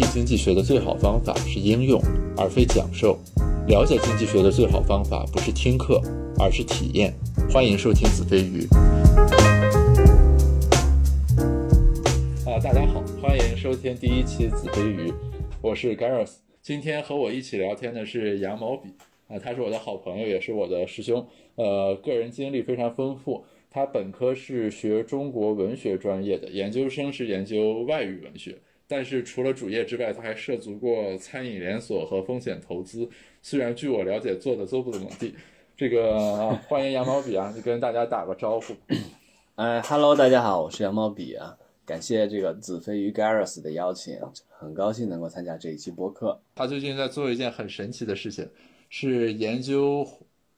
地经济学的最好方法是应用，而非讲授。了解经济学的最好方法不是听课，而是体验。欢迎收听子非鱼。啊，大家好，欢迎收听第一期子非鱼，我是 Gareth。今天和我一起聊天的是羊毛笔啊，他是我的好朋友，也是我的师兄。呃，个人经历非常丰富。他本科是学中国文学专业的，研究生是研究外语文学。但是除了主业之外，他还涉足过餐饮连锁和风险投资。虽然据我了解，做的都不怎么地。这个 欢迎羊毛笔啊，你跟大家打个招呼。哎，Hello，大家好，我是羊毛笔啊。感谢这个子飞鱼 Garrus 的邀请，很高兴能够参加这一期播客。他最近在做一件很神奇的事情，是研究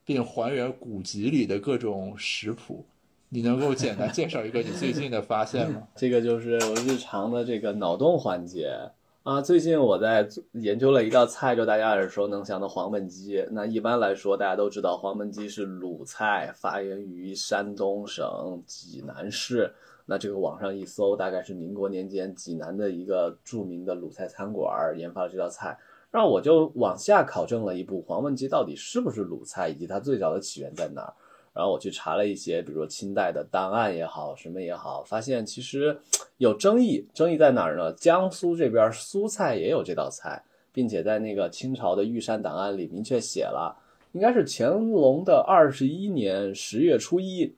并还原古籍里的各种食谱。你能够简单介绍一个你最近的发现吗？这个就是我日常的这个脑洞环节啊。最近我在研究了一道菜，就大家耳熟能详的黄焖鸡。那一般来说，大家都知道黄焖鸡是鲁菜，发源于山东省济南市。那这个网上一搜，大概是民国年间济南的一个著名的鲁菜餐馆研发了这道菜。让我就往下考证了一步，黄焖鸡到底是不是鲁菜，以及它最早的起源在哪儿。然后我去查了一些，比如说清代的档案也好，什么也好，发现其实有争议。争议在哪儿呢？江苏这边苏菜也有这道菜，并且在那个清朝的御膳档案里明确写了，应该是乾隆的二十一年十月初一，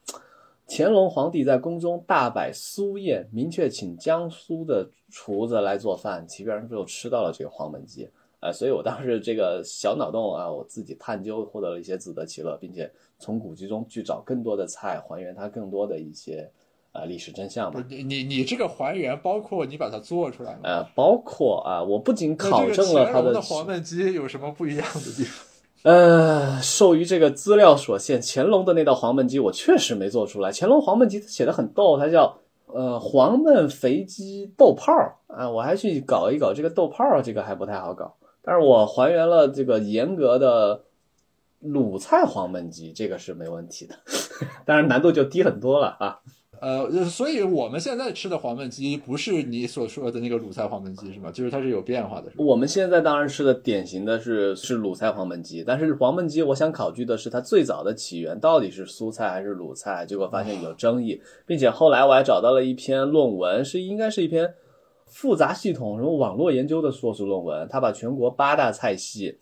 乾隆皇帝在宫中大摆苏宴，明确请江苏的厨子来做饭，其边就吃到了这个黄焖鸡。啊，所以我当时这个小脑洞啊，我自己探究获得了一些自得其乐，并且从古籍中去找更多的菜，还原它更多的一些啊历史真相嘛。你你你这个还原包括你把它做出来吗？呃，包括啊，我不仅考证了它的黄焖鸡有什么不一样的地方。呃，受于这个资料所限，乾隆的那道黄焖鸡我确实没做出来。乾隆黄焖鸡写的很逗，它叫呃黄焖肥鸡豆泡儿啊，我还去搞一搞这个豆泡儿，这个还不太好搞。但是我还原了这个严格的鲁菜黄焖鸡，这个是没问题的，当然难度就低很多了啊。呃，所以我们现在吃的黄焖鸡不是你所说的那个鲁菜黄焖鸡是吗？就是它是有变化的。我们现在当然吃的典型的是是鲁菜黄焖鸡，但是黄焖鸡我想考据的是它最早的起源到底是苏菜还是鲁菜，结果发现有争议，并且后来我还找到了一篇论文，是应该是一篇。复杂系统什么网络研究的硕士论文，他把全国八大菜系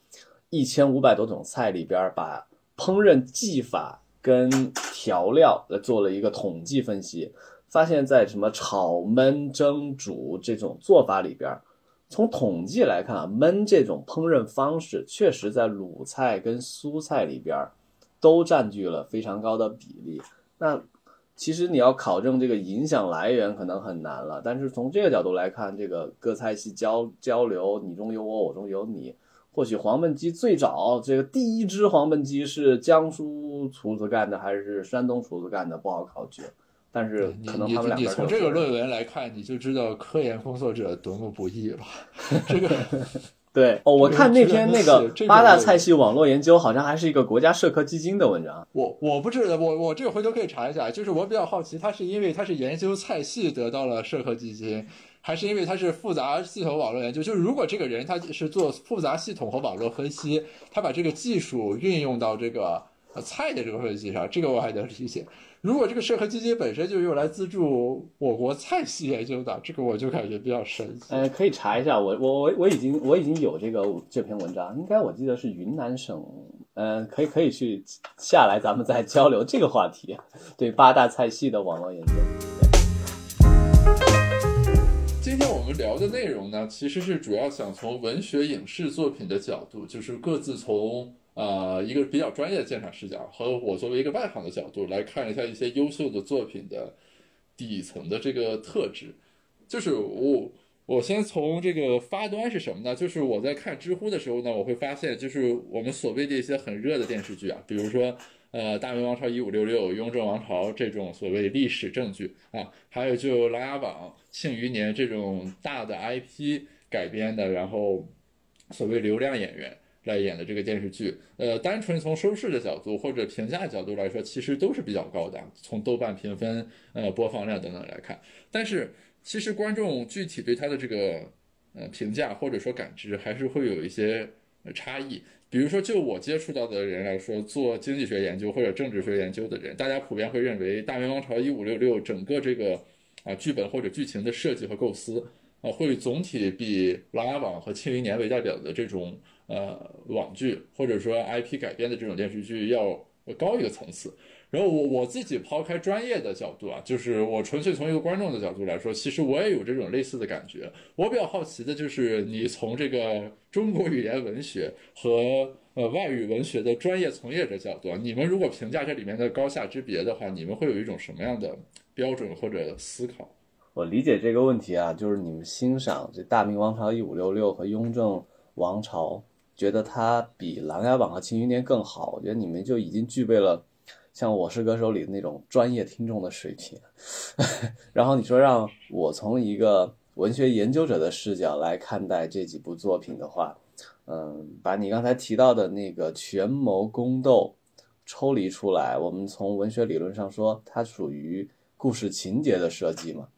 一千五百多种菜里边，把烹饪技法跟调料做了一个统计分析，发现，在什么炒、焖、蒸、煮这种做法里边，从统计来看啊，焖这种烹饪方式确实在鲁菜跟苏菜里边都占据了非常高的比例。那其实你要考证这个影响来源可能很难了，但是从这个角度来看，这个各菜系交交流，你中有我，我中有你。或许黄焖鸡最早这个第一只黄焖鸡是江苏厨子干的，还是山东厨子干的，不好考据。但是可能他们两个你从这个论文来看，你就知道科研工作者多么不易了。这个。对哦，我看那篇那个八大菜系网络研究，好像还是一个国家社科基金的文章。我我不知道，我我这个回头可以查一下。就是我比较好奇，他是因为他是研究菜系得到了社科基金，还是因为他是复杂系统网络研究？就是如果这个人他是做复杂系统和网络分析，他把这个技术运用到这个菜的这个分析上，这个我还能理解。如果这个社科基金本身就用来资助我国菜系研究的，这个我就感觉比较神奇。呃，可以查一下，我我我我已经我已经有这个这篇文章，应该我记得是云南省，嗯，可以可以去下来，咱们再交流这个话题。对八大菜系的网络研究。今天我们聊的内容呢，其实是主要想从文学影视作品的角度，就是各自从。啊，一个比较专业的鉴赏视角和我作为一个外行的角度来看一下一些优秀的作品的底层的这个特质。就是我，我先从这个发端是什么呢？就是我在看知乎的时候呢，我会发现，就是我们所谓的一些很热的电视剧啊，比如说呃《大明王朝一五六六》《雍正王朝》这种所谓历史正剧啊，还有就《琅琊榜》《庆余年》这种大的 IP 改编的，然后所谓流量演员。来演的这个电视剧，呃，单纯从收视的角度或者评价角度来说，其实都是比较高的。从豆瓣评分、呃播放量等等来看，但是其实观众具体对它的这个呃评价或者说感知，还是会有一些差异。比如说，就我接触到的人来说，做经济学研究或者政治学研究的人，大家普遍会认为《大明王朝一五六六》整个这个啊剧本或者剧情的设计和构思啊，会总体比《琅琊榜》和《庆余年》为代表的这种呃网剧或者说 IP 改编的这种电视剧要高一个层次。然后我我自己抛开专业的角度啊，就是我纯粹从一个观众的角度来说，其实我也有这种类似的感觉。我比较好奇的就是，你从这个中国语言文学和呃外语文学的专业从业者角度，你们如果评价这里面的高下之别的话，你们会有一种什么样的标准或者思考？我理解这个问题啊，就是你们欣赏这《大明王朝一五六六》和《雍正王朝》，觉得它比《琅琊榜》和《庆余年》更好，我觉得你们就已经具备了。像我是歌手里的那种专业听众的水平，然后你说让我从一个文学研究者的视角来看待这几部作品的话，嗯，把你刚才提到的那个权谋宫斗抽离出来，我们从文学理论上说，它属于故事情节的设计嘛？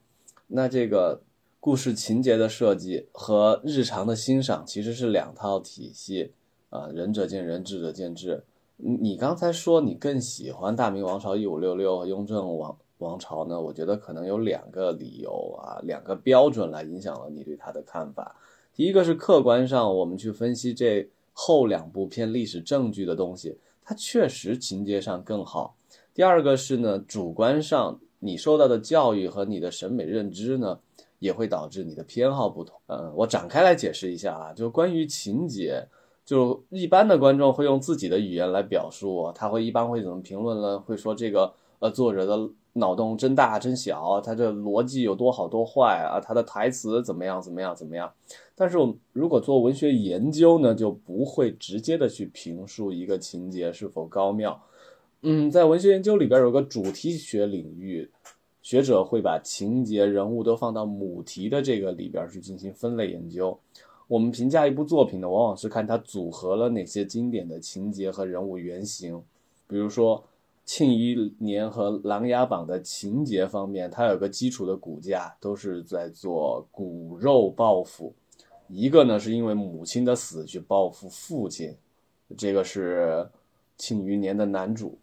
那这个故事情节的设计和日常的欣赏其实是两套体系啊，仁者见仁，智者见智。你刚才说你更喜欢大明王朝一五六六和雍正王王朝呢？我觉得可能有两个理由啊，两个标准来影响了你对他的看法。第一个是客观上，我们去分析这后两部偏历史证据的东西，它确实情节上更好。第二个是呢，主观上你受到的教育和你的审美认知呢，也会导致你的偏好不同。嗯，我展开来解释一下啊，就关于情节。就一般的观众会用自己的语言来表述，他会一般会怎么评论呢？会说这个呃作者的脑洞真大真小，他这逻辑有多好多坏啊，他的台词怎么样怎么样怎么样？但是我如果做文学研究呢，就不会直接的去评述一个情节是否高妙。嗯，在文学研究里边有个主题学领域，学者会把情节人物都放到母题的这个里边去进行分类研究。我们评价一部作品呢，往往是看它组合了哪些经典的情节和人物原型。比如说《庆余年》和《琅琊榜》的情节方面，它有个基础的骨架，都是在做骨肉报复。一个呢是因为母亲的死去报复父亲，这个是《庆余年》的男主；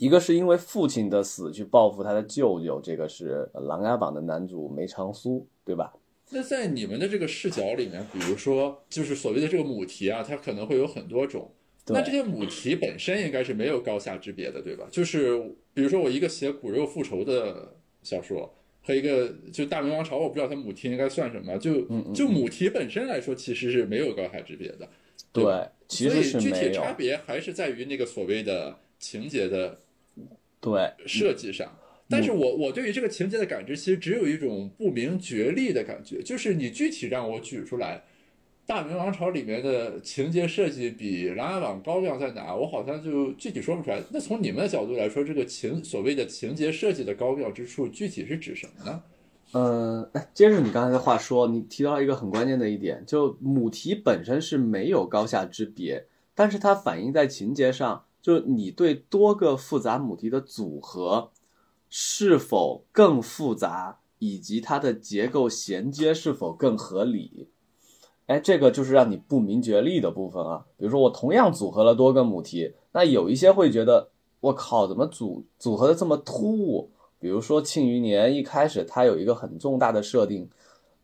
一个是因为父亲的死去报复他的舅舅，这个是《琅琊榜》的男主梅长苏，对吧？那在你们的这个视角里面，比如说，就是所谓的这个母题啊，它可能会有很多种。那这些母题本身应该是没有高下之别的，对吧？就是比如说，我一个写骨肉复仇的小说，和一个就大明王朝，我不知道它母题应该算什么。就就母题本身来说，其实是没有高下之别的。对，其实是具体差别还是在于那个所谓的情节的对设计上。但是我我对于这个情节的感知，其实只有一种不明觉厉的感觉，就是你具体让我举出来，《大明王朝》里面的情节设计比《琅琊榜》高亮在哪，我好像就具体说不出来。那从你们的角度来说，这个情所谓的情节设计的高妙之处，具体是指什么呢？嗯，哎，接着你刚才的话说，你提到一个很关键的一点，就母题本身是没有高下之别，但是它反映在情节上，就你对多个复杂母题的组合。是否更复杂，以及它的结构衔接是否更合理？哎，这个就是让你不明觉厉的部分啊。比如说，我同样组合了多个母题，那有一些会觉得，我靠，怎么组组合的这么突兀？比如说《庆余年》一开始它有一个很重大的设定，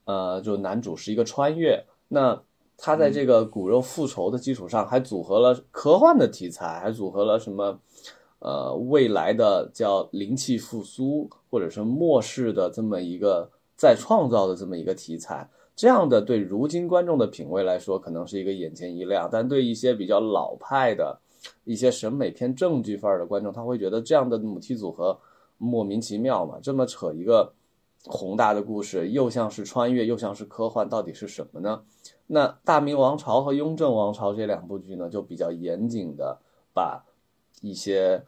呃，就男主是一个穿越，那他在这个骨肉复仇的基础上，还组合了科幻的题材，还组合了什么？呃，未来的叫灵气复苏，或者是末世的这么一个再创造的这么一个题材，这样的对如今观众的品味来说，可能是一个眼前一亮；但对一些比较老派的、一些审美偏正剧范儿的观众，他会觉得这样的母题组合莫名其妙嘛？这么扯一个宏大的故事，又像是穿越，又像是科幻，到底是什么呢？那《大明王朝》和《雍正王朝》这两部剧呢，就比较严谨的把。一些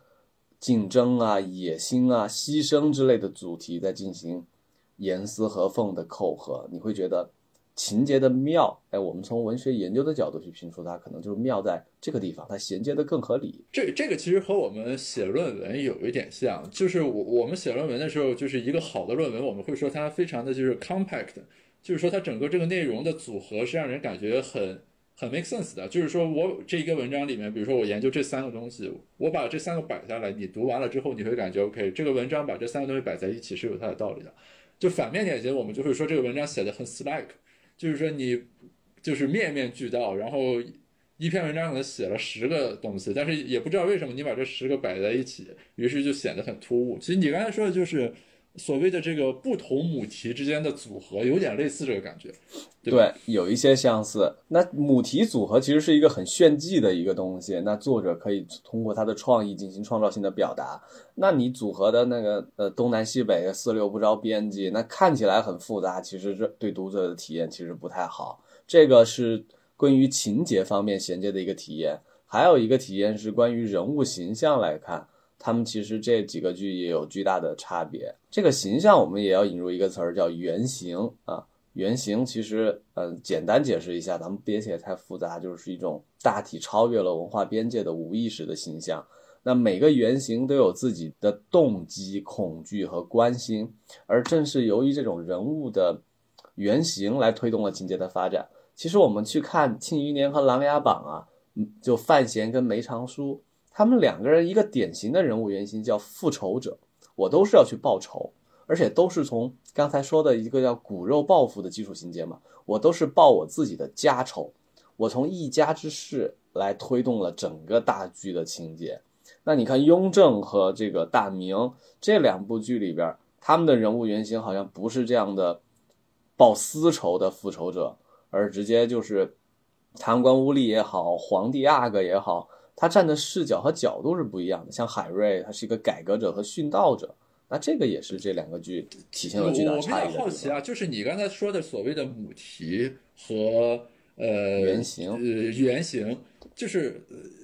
竞争啊、野心啊、牺牲之类的主题在进行严丝合缝的扣合，你会觉得情节的妙。哎，我们从文学研究的角度去评说它，可能就是妙在这个地方，它衔接的更合理。这这个其实和我们写论文有一点像，就是我我们写论文的时候，就是一个好的论文，我们会说它非常的就是 compact。就是说它整个这个内容的组合是让人感觉很很 make sense 的。就是说我这一个文章里面，比如说我研究这三个东西，我把这三个摆下来，你读完了之后，你会感觉 OK，这个文章把这三个东西摆在一起是有它的道理的。就反面典型，我们就会说这个文章写的很 slack，就是说你就是面面俱到，然后一篇文章可能写了十个东西，但是也不知道为什么你把这十个摆在一起，于是就显得很突兀。其实你刚才说的就是所谓的这个不同母题之间的组合，有点类似这个感觉。对，有一些相似。那母题组合其实是一个很炫技的一个东西，那作者可以通过他的创意进行创造性的表达。那你组合的那个呃东南西北四六不着边际，那看起来很复杂，其实这对读者的体验其实不太好。这个是关于情节方面衔接的一个体验，还有一个体验是关于人物形象来看，他们其实这几个剧也有巨大的差别。这个形象我们也要引入一个词儿叫原型啊。原型其实，嗯，简单解释一下，咱们别写太复杂，就是一种大体超越了文化边界的无意识的形象。那每个原型都有自己的动机、恐惧和关心，而正是由于这种人物的原型来推动了情节的发展。其实我们去看《庆余年》和《琅琊榜》啊，就范闲跟梅长苏，他们两个人一个典型的人物原型叫复仇者，我都是要去报仇。而且都是从刚才说的一个叫骨肉报复的基础情节嘛，我都是报我自己的家仇，我从一家之事来推动了整个大剧的情节。那你看《雍正》和这个《大明》这两部剧里边，他们的人物原型好像不是这样的报私仇的复仇者，而直接就是贪官污吏也好，皇帝阿哥也好，他站的视角和角度是不一样的。像海瑞，他是一个改革者和殉道者。那这个也是这两个剧体现了巨大差异我比较好奇啊，就是你刚才说的所谓的母题和呃原型，呃原型，就是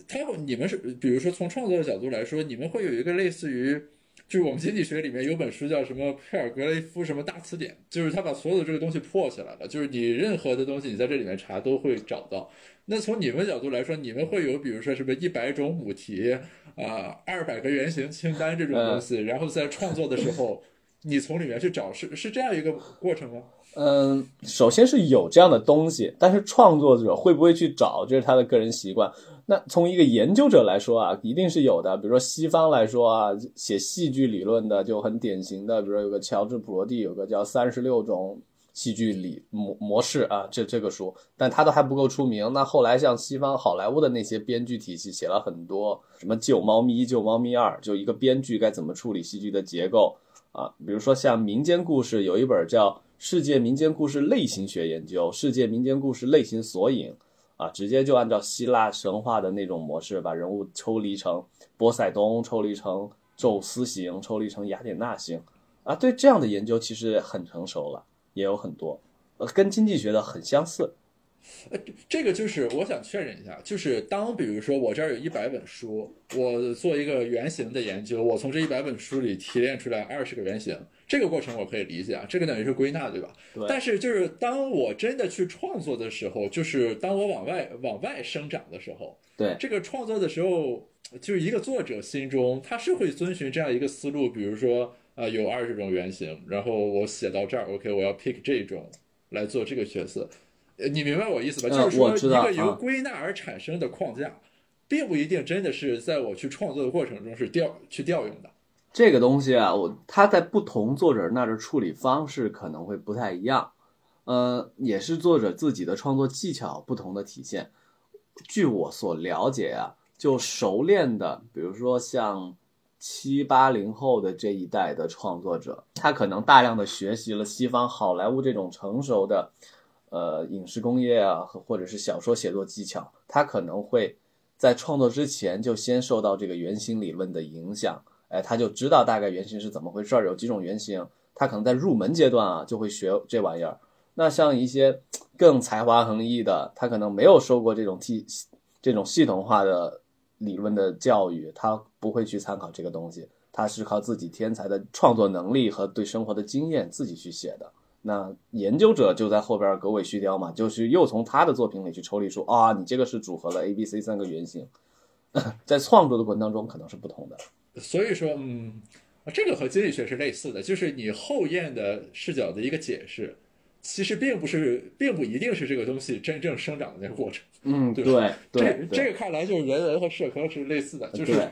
他你们是比如说从创作的角度来说，你们会有一个类似于，就是我们经济学里面有本书叫什么佩尔格雷夫什么大词典，就是他把所有的这个东西破起来了，就是你任何的东西你在这里面查都会找到。那从你们角度来说，你们会有比如说什么一百种母题？啊，二百个原型清单这种东西，然后在创作的时候，你从里面去找，是是这样一个过程吗？嗯，首先是有这样的东西，但是创作者会不会去找，这是他的个人习惯。那从一个研究者来说啊，一定是有的。比如说西方来说啊，写戏剧理论的就很典型的，比如说有个乔治普罗蒂，有个叫三十六种。戏剧理模模式啊，这这个书，但他都还不够出名。那后来像西方好莱坞的那些编剧体系，写了很多什么《救猫咪》《救猫咪二》，就一个编剧该怎么处理戏剧的结构啊。比如说像民间故事，有一本叫《世界民间故事类型学研究》，《世界民间故事类型索引》啊，直接就按照希腊神话的那种模式，把人物抽离成波塞冬，抽离成宙斯型，抽离成雅典娜型啊。对这样的研究其实很成熟了。也有很多，呃，跟经济学的很相似。呃，这个就是我想确认一下，就是当比如说我这儿有一百本书，我做一个原型的研究，我从这一百本书里提炼出来二十个原型，这个过程我可以理解啊，这个等于是归纳，对吧？对。但是就是当我真的去创作的时候，就是当我往外往外生长的时候，对这个创作的时候，就是一个作者心中他是会遵循这样一个思路，比如说。啊，有二十种原型，然后我写到这儿，OK，我要 pick 这种来做这个角色，呃，你明白我意思吧？就是说，一个由归纳而产生的框架，并不一定真的是在我去创作的过程中是调去调用的。这个东西啊，我它在不同作者那儿的处理方式可能会不太一样，呃，也是作者自己的创作技巧不同的体现。据我所了解啊，就熟练的，比如说像。七八零后的这一代的创作者，他可能大量的学习了西方好莱坞这种成熟的，呃，影视工业啊，或者是小说写作技巧，他可能会在创作之前就先受到这个原型理论的影响，哎，他就知道大概原型是怎么回事儿，有几种原型，他可能在入门阶段啊就会学这玩意儿。那像一些 更才华横溢的，他可能没有受过这种系这种系统化的。理论的教育，他不会去参考这个东西，他是靠自己天才的创作能力和对生活的经验自己去写的。那研究者就在后边狗尾续貂嘛，就是又从他的作品里去抽离出啊，你这个是组合了 A、B、C 三个原型，在创作的过程当中可能是不同的。所以说，嗯，这个和经济学是类似的，就是你后验的视角的一个解释。其实并不是，并不一定是这个东西真正生长的那个过程。嗯，对对这对这个看来就是人文和社科是类似的，就是，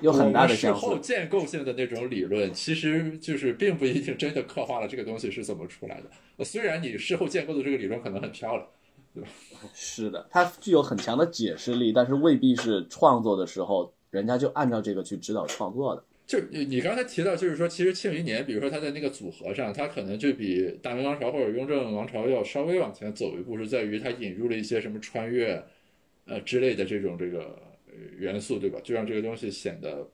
有很大的事。后建构性的那种理论，其实就是并不一定真的刻画了这个东西是怎么出来的。呃虽然你事后建构的这个理论可能很漂亮，是的，它具有很强的解释力，但是未必是创作的时候人家就按照这个去指导创作的。就你你刚才提到，就是说，其实庆余年，比如说它在那个组合上，它可能就比大明王朝或者雍正王朝要稍微往前走一步，是在于它引入了一些什么穿越，呃之类的这种这个呃元素，对吧？就让这个东西显得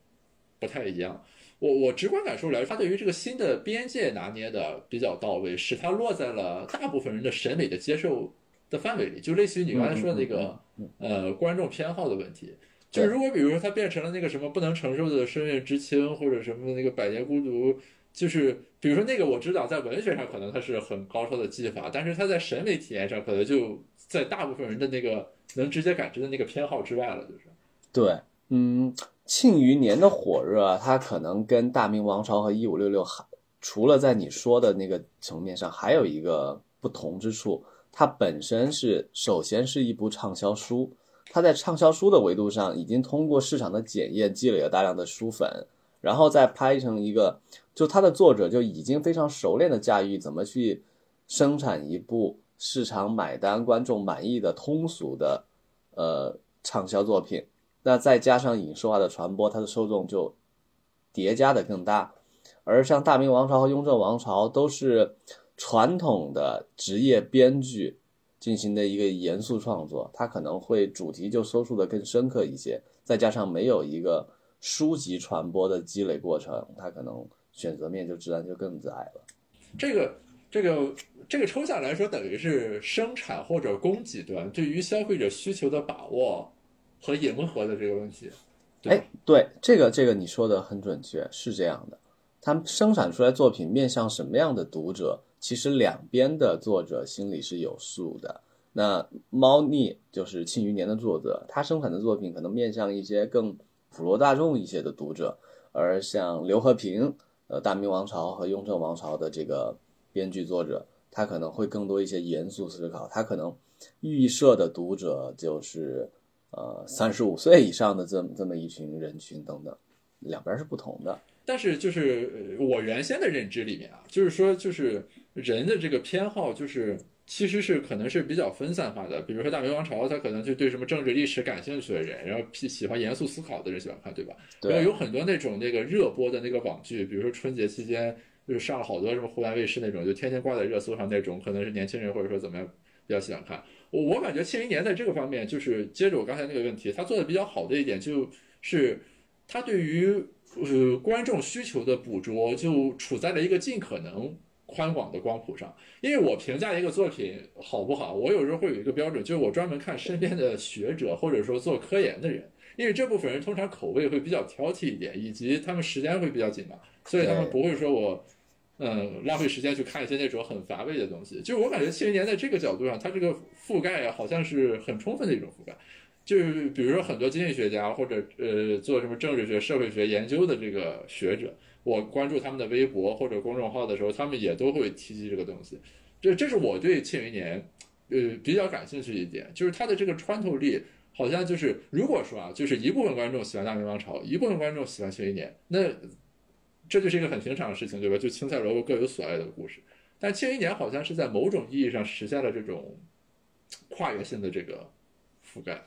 不太一样。我我直观感受来说，它对于这个新的边界拿捏的比较到位，使它落在了大部分人的审美的接受的范围里，就类似于你刚才说的那个呃观众偏好的问题。就是如果比如说它变成了那个什么不能承受的生命之轻，或者什么那个百年孤独，就是比如说那个我知道在文学上可能它是很高超的技法，但是它在审美体验上可能就在大部分人的那个能直接感知的那个偏好之外了，就是。对，嗯，庆余年的火热啊，它可能跟大明王朝和一五六六还除了在你说的那个层面上，还有一个不同之处，它本身是首先是一部畅销书。他在畅销书的维度上，已经通过市场的检验积累了大量的书粉，然后再拍成一个，就他的作者就已经非常熟练的驾驭怎么去生产一部市场买单、观众满意的通俗的呃畅销作品。那再加上影视化的传播，它的受众就叠加的更大。而像大明王朝和雍正王朝都是传统的职业编剧。进行的一个严肃创作，它可能会主题就收束的更深刻一些，再加上没有一个书籍传播的积累过程，它可能选择面就自然就更窄了。这个这个这个抽象来说，等于是生产或者供给端对于消费者需求的把握和迎合的这个问题。哎，对，这个这个你说的很准确，是这样的。他们生产出来作品面向什么样的读者？其实两边的作者心里是有数的。那猫腻就是《庆余年》的作者，他生产的作品可能面向一些更普罗大众一些的读者，而像刘和平，呃，《大明王朝》和《雍正王朝》的这个编剧作者，他可能会更多一些严肃思考，他可能预设的读者就是呃三十五岁以上的这么这么一群人群等等，两边是不同的。但是就是我原先的认知里面啊，就是说就是人的这个偏好就是其实是可能是比较分散化的。比如说大明王朝，他可能就对什么政治历史感兴趣的人，然后喜欢严肃思考的人喜欢看，对吧？然后，有很多那种那个热播的那个网剧，比如说春节期间就是上了好多什么湖南卫视那种，就天天挂在热搜上那种，可能是年轻人或者说怎么样比较喜欢看。我我感觉庆余年在这个方面，就是接着我刚才那个问题，他做的比较好的一点就是他对于呃观众需求的捕捉，就处在了一个尽可能宽广的光谱上。因为我评价一个作品好不好，我有时候会有一个标准，就是我专门看身边的学者或者说做科研的人。因为这部分人通常口味会比较挑剔一点，以及他们时间会比较紧嘛，所以他们不会说我，嗯，浪费时间去看一些那种很乏味的东西。就是我感觉《庆余年》在这个角度上，它这个覆盖好像是很充分的一种覆盖。就是比如说很多经济学家或者呃做什么政治学、社会学研究的这个学者，我关注他们的微博或者公众号的时候，他们也都会提及这个东西。这这是我对《庆余年》呃比较感兴趣一点，就是它的这个穿透力。好像就是，如果说啊，就是一部分观众喜欢大明王朝，一部分观众喜欢庆余年，那这就是一个很平常的事情，对吧？就青菜萝卜各有所爱的故事。但庆余年好像是在某种意义上实现了这种跨越性的这个覆盖，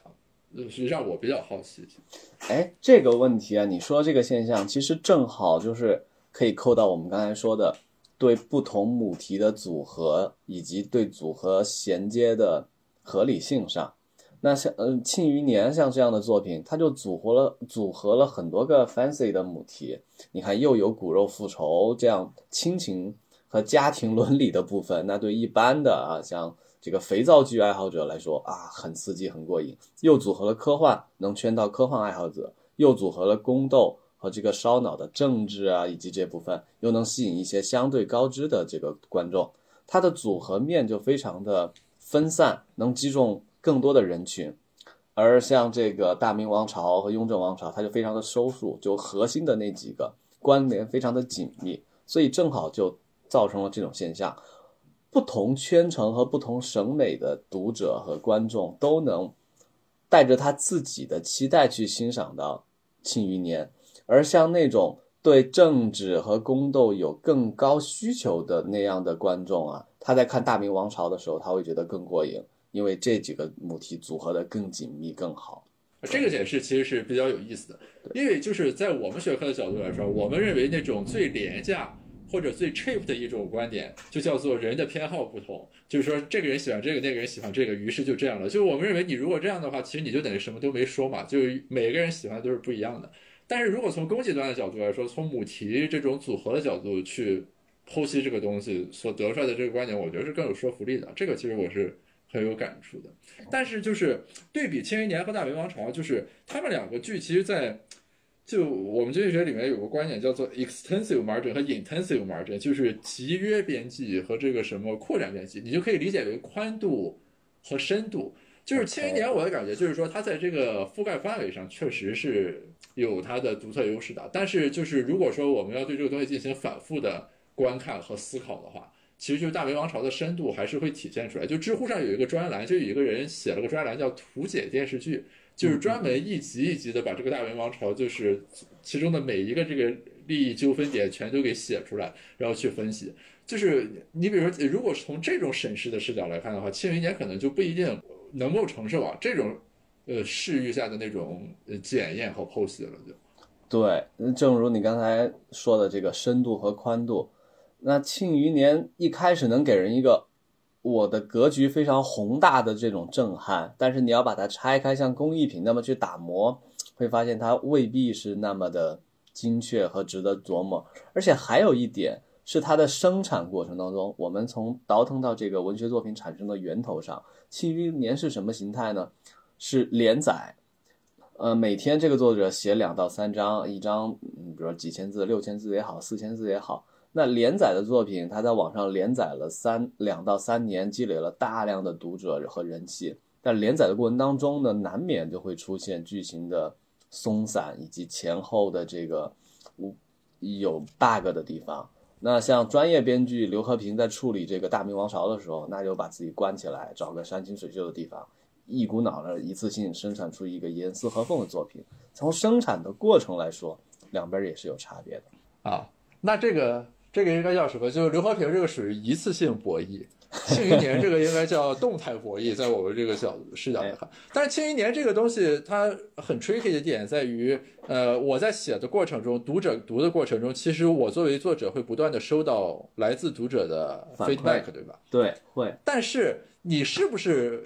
呃是让我比较好奇。哎，这个问题啊，你说这个现象，其实正好就是可以扣到我们刚才说的对不同母题的组合以及对组合衔接的合理性上。那像嗯《庆余年》像这样的作品，它就组合了组合了很多个 fancy 的母题。你看，又有骨肉复仇这样亲情和家庭伦理的部分，那对一般的啊像这个肥皂剧爱好者来说啊，很刺激很过瘾。又组合了科幻，能圈到科幻爱好者；又组合了宫斗和这个烧脑的政治啊，以及这部分又能吸引一些相对高知的这个观众。它的组合面就非常的分散，能击中。更多的人群，而像这个大明王朝和雍正王朝，它就非常的收束，就核心的那几个关联非常的紧密，所以正好就造成了这种现象。不同圈层和不同审美的读者和观众都能带着他自己的期待去欣赏到《庆余年》，而像那种对政治和宫斗有更高需求的那样的观众啊，他在看《大明王朝》的时候，他会觉得更过瘾，因为这几个母题组合的更紧密、更好。这个解释其实是比较有意思的，因为就是在我们学科的角度来说，我们认为那种最廉价或者最 cheap 的一种观点，就叫做人的偏好不同，就是说这个人喜欢这个，那个人喜欢这个，于是就这样了。就我们认为你如果这样的话，其实你就等于什么都没说嘛，就每个人喜欢都是不一样的。但是如果从供给端的角度来说，从母题这种组合的角度去剖析这个东西所得出来的这个观点，我觉得是更有说服力的。这个其实我是。很有感触的，但是就是对比《庆余年》和《大明王朝》，就是他们两个剧，其实，在就我们经济学里面有个观点叫做 extensive margin 和 intensive margin，就是集约边际和这个什么扩展边际，你就可以理解为宽度和深度。就是《庆余年》，我的感觉就是说，它在这个覆盖范围上确实是有它的独特优势的。但是，就是如果说我们要对这个东西进行反复的观看和思考的话，其实就是大明王朝的深度还是会体现出来。就知乎上有一个专栏，就有一个人写了个专栏叫“图解电视剧”，就是专门一集一集的把这个大明王朝，就是其中的每一个这个利益纠纷点全都给写出来，然后去分析。就是你比如说，如果是从这种审视的视角来看的话，庆余年可能就不一定能够承受啊这种呃视域下的那种呃检验和剖析了。就对，正如你刚才说的这个深度和宽度。那《庆余年》一开始能给人一个我的格局非常宏大的这种震撼，但是你要把它拆开，像工艺品那么去打磨，会发现它未必是那么的精确和值得琢磨。而且还有一点是它的生产过程当中，我们从倒腾到这个文学作品产生的源头上，《庆余年》是什么形态呢？是连载，呃，每天这个作者写两到三章，一章，嗯，比如说几千字、六千字也好，四千字也好。那连载的作品，它在网上连载了三两到三年，积累了大量的读者和人气。但连载的过程当中呢，难免就会出现剧情的松散以及前后的这个无有 bug 的地方。那像专业编剧刘和平在处理这个《大明王朝》的时候，那就把自己关起来，找个山清水秀的地方，一股脑的一次性生产出一个严丝合缝的作品。从生产的过程来说，两边也是有差别的啊。那这个。这个应该叫什么？就是刘和平这个属于一次性博弈，庆余年这个应该叫动态博弈，在我们这个角度视角来看。但是庆余年这个东西它很 tricky 的点在于，呃，我在写的过程中，读者读的过程中，其实我作为作者会不断的收到来自读者的 feedback，对吧？对，会。但是你是不是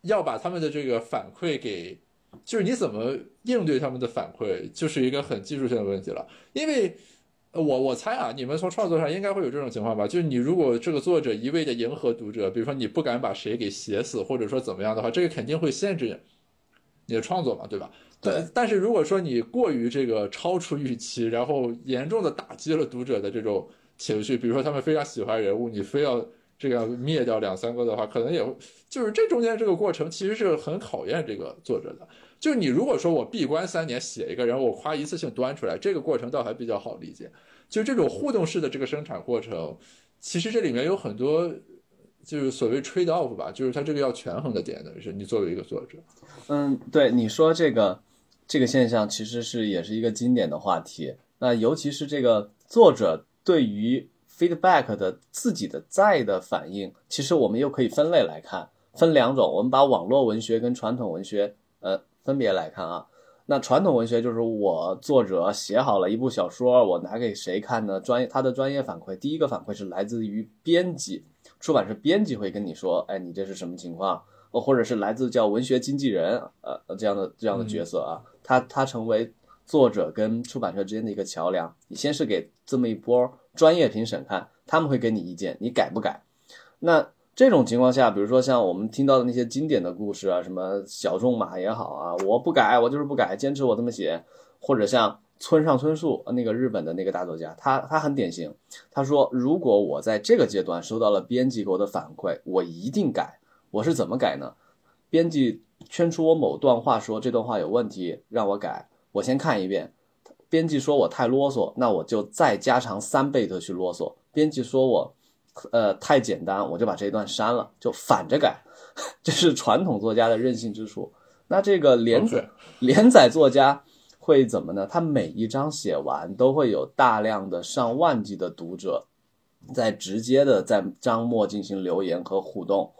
要把他们的这个反馈给，就是你怎么应对他们的反馈，就是一个很技术性的问题了，因为。我我猜啊，你们从创作上应该会有这种情况吧？就是你如果这个作者一味的迎合读者，比如说你不敢把谁给写死，或者说怎么样的话，这个肯定会限制你的创作嘛，对吧？对。但是如果说你过于这个超出预期，然后严重的打击了读者的这种情绪，比如说他们非常喜欢人物，你非要这样灭掉两三个的话，可能也会就是这中间这个过程其实是很考验这个作者的。就你如果说我闭关三年写一个人，我夸一次性端出来，这个过程倒还比较好理解。就这种互动式的这个生产过程，其实这里面有很多，就是所谓 trade off 吧，就是它这个要权衡的点的是你作为一个作者。嗯，对，你说这个这个现象其实是也是一个经典的话题。那尤其是这个作者对于 feedback 的自己的在的反应，其实我们又可以分类来看，分两种，我们把网络文学跟传统文学呃分别来看啊。那传统文学就是我作者写好了一部小说，我拿给谁看呢？专业他的专业反馈，第一个反馈是来自于编辑，出版社编辑会跟你说，哎，你这是什么情况？或者是来自叫文学经纪人，呃，这样的这样的角色啊，他他成为作者跟出版社之间的一个桥梁。你先是给这么一波专业评审看，他们会给你意见，你改不改？那。这种情况下，比如说像我们听到的那些经典的故事啊，什么小仲马也好啊，我不改，我就是不改，坚持我这么写，或者像村上春树那个日本的那个大作家，他他很典型，他说如果我在这个阶段收到了编辑给我的反馈，我一定改。我是怎么改呢？编辑圈出我某段话，说这段话有问题，让我改，我先看一遍。编辑说我太啰嗦，那我就再加长三倍的去啰嗦。编辑说我。呃太简单，我就把这一段删了，就反着改，这是传统作家的任性之处。那这个连载连载作家会怎么呢？他每一章写完都会有大量的上万计的读者在直接的在章末进行留言和互动。